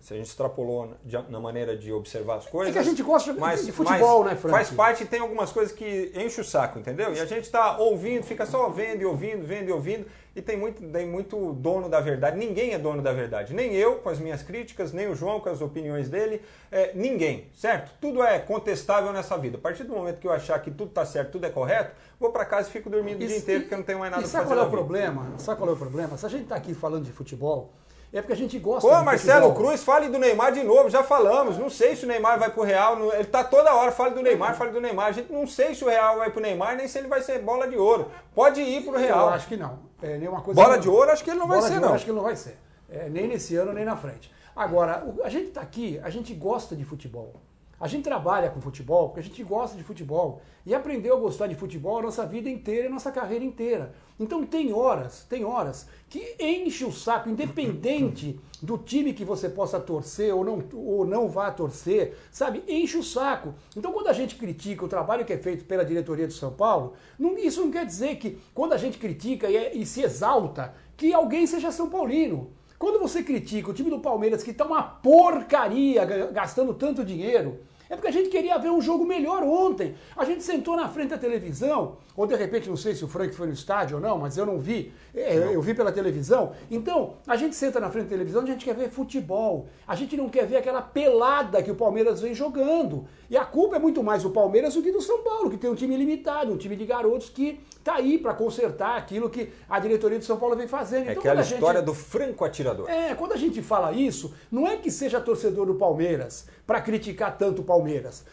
se a gente extrapolou na maneira de observar as coisas. É que a gente gosta mas, de futebol, né, Frank? Faz parte e tem algumas coisas que enche o saco, entendeu? E a gente está ouvindo, fica só vendo e ouvindo, vendo e ouvindo. E tem muito, tem muito dono da verdade. Ninguém é dono da verdade. Nem eu, com as minhas críticas, nem o João, com as opiniões dele. É, ninguém, certo? Tudo é contestável nessa vida. A partir do momento que eu achar que tudo está certo, tudo é correto, vou para casa e fico dormindo e, o dia inteiro porque eu não tenho mais nada para fazer. Sabe qual é o problema? Sabe qual é o problema? Se a gente está aqui falando de futebol, é porque a gente gosta Pô, Marcelo futebol. Cruz, fale do Neymar de novo, já falamos. Não sei se o Neymar vai pro Real. Ele tá toda hora, fale do Neymar, fale do Neymar. A gente não sei se o Real vai pro Neymar, nem se ele vai ser bola de ouro. Pode ir pro Real. Eu acho que não. É, nenhuma coisa bola de ouro, acho que ele não vai ser, ouro, não. Acho que ele não vai ser. É, nem nesse ano, nem na frente. Agora, a gente tá aqui, a gente gosta de futebol. A gente trabalha com futebol porque a gente gosta de futebol e aprendeu a gostar de futebol a nossa vida inteira e a nossa carreira inteira. Então tem horas, tem horas que enche o saco, independente do time que você possa torcer ou não, ou não vá torcer, sabe? Enche o saco. Então quando a gente critica o trabalho que é feito pela diretoria de São Paulo, não, isso não quer dizer que quando a gente critica e, é, e se exalta, que alguém seja São Paulino. Quando você critica o time do Palmeiras que está uma porcaria gastando tanto dinheiro, é porque a gente queria ver um jogo melhor ontem. A gente sentou na frente da televisão, ou de repente, não sei se o Frank foi no estádio ou não, mas eu não vi, é, eu vi pela televisão. Então, a gente senta na frente da televisão, a gente quer ver futebol. A gente não quer ver aquela pelada que o Palmeiras vem jogando. E a culpa é muito mais do Palmeiras do que do São Paulo, que tem um time limitado, um time de garotos que tá aí para consertar aquilo que a diretoria de São Paulo vem fazendo. É então, aquela história do franco atirador. É, quando a gente fala isso, não é que seja torcedor do Palmeiras para criticar tanto o Palmeiras.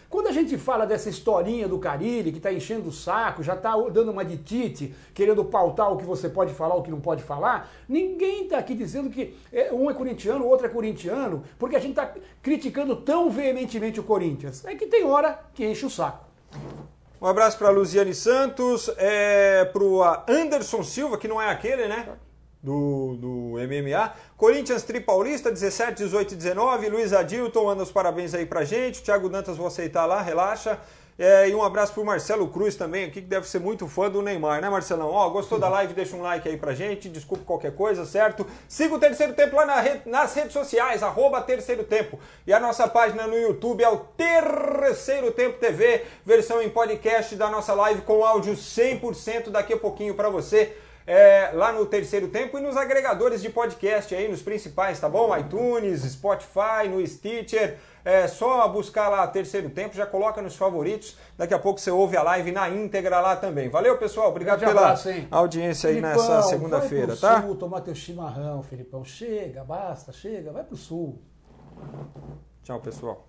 Quando a gente fala dessa historinha do Carilli, que está enchendo o saco, já está dando uma de Tite, querendo pautar o que você pode falar, o que não pode falar, ninguém está aqui dizendo que é, um é corintiano, o outro é corintiano, porque a gente está criticando tão veementemente o Corinthians. É que tem hora que enche o saco. Um abraço para Luziane Santos, é, para o Anderson Silva, que não é aquele, né? Do, do MMA. Corinthians Tripaulista, 17, 18 e 19. Luiz Adilton, manda os parabéns aí pra gente. Thiago Dantas, vou aceitar lá, relaxa. É, e um abraço pro Marcelo Cruz também, aqui que deve ser muito fã do Neymar, né, Marcelão? Ó, gostou da live? Deixa um like aí pra gente, desculpa qualquer coisa, certo? Siga o Terceiro Tempo lá na rede, nas redes sociais, arroba Terceiro Tempo. E a nossa página no YouTube é o Terceiro Tempo TV, versão em podcast da nossa live com áudio 100% daqui a pouquinho para você. É, lá no terceiro tempo e nos agregadores de podcast aí, nos principais, tá bom? iTunes, Spotify, no Stitcher. É só buscar lá terceiro tempo, já coloca nos favoritos. Daqui a pouco você ouve a live na íntegra lá também. Valeu, pessoal. Obrigado pela abraço, audiência aí Filipão, nessa segunda-feira, tá? Sul, tomar teu chimarrão, Felipão. Chega, basta, chega, vai pro sul. Tchau, pessoal.